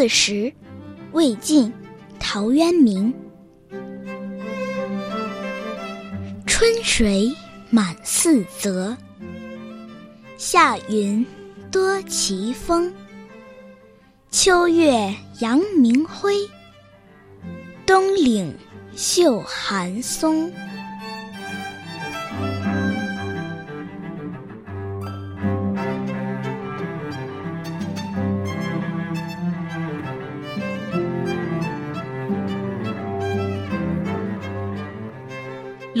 四十，魏晋，陶渊明。春水满四泽，夏云多奇峰。秋月阳明辉，东岭秀寒松。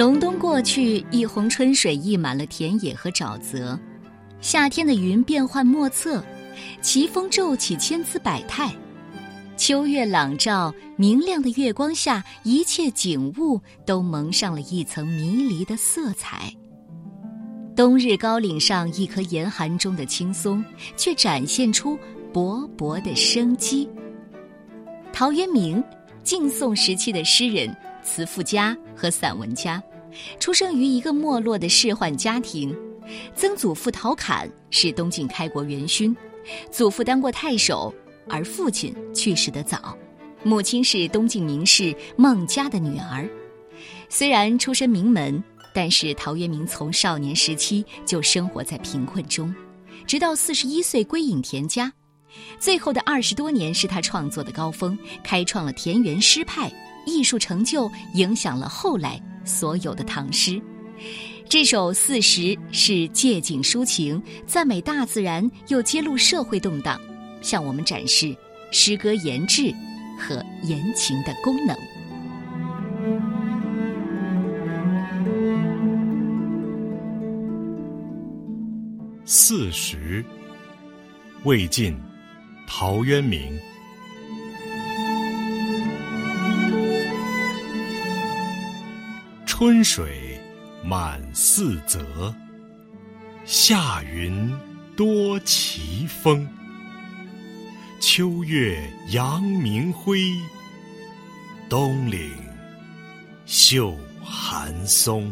隆冬过去，一泓春水溢满了田野和沼泽，夏天的云变幻莫测，奇峰骤起千姿百态。秋月朗照，明亮的月光下，一切景物都蒙上了一层迷离的色彩。冬日高岭上一棵严寒中的青松，却展现出勃勃的生机。陶渊明，晋宋时期的诗人、词赋家和散文家。出生于一个没落的仕宦家庭，曾祖父陶侃是东晋开国元勋，祖父当过太守，而父亲去世得早，母亲是东晋名士孟家的女儿。虽然出身名门，但是陶渊明从少年时期就生活在贫困中，直到四十一岁归隐田家，最后的二十多年是他创作的高峰，开创了田园诗派，艺术成就影响了后来。所有的唐诗，这首《四时》是借景抒情，赞美大自然，又揭露社会动荡，向我们展示诗歌言志和言情的功能。《四时》，魏晋，陶渊明。春水满四泽，夏云多奇峰。秋月阳明辉，冬岭秀寒松。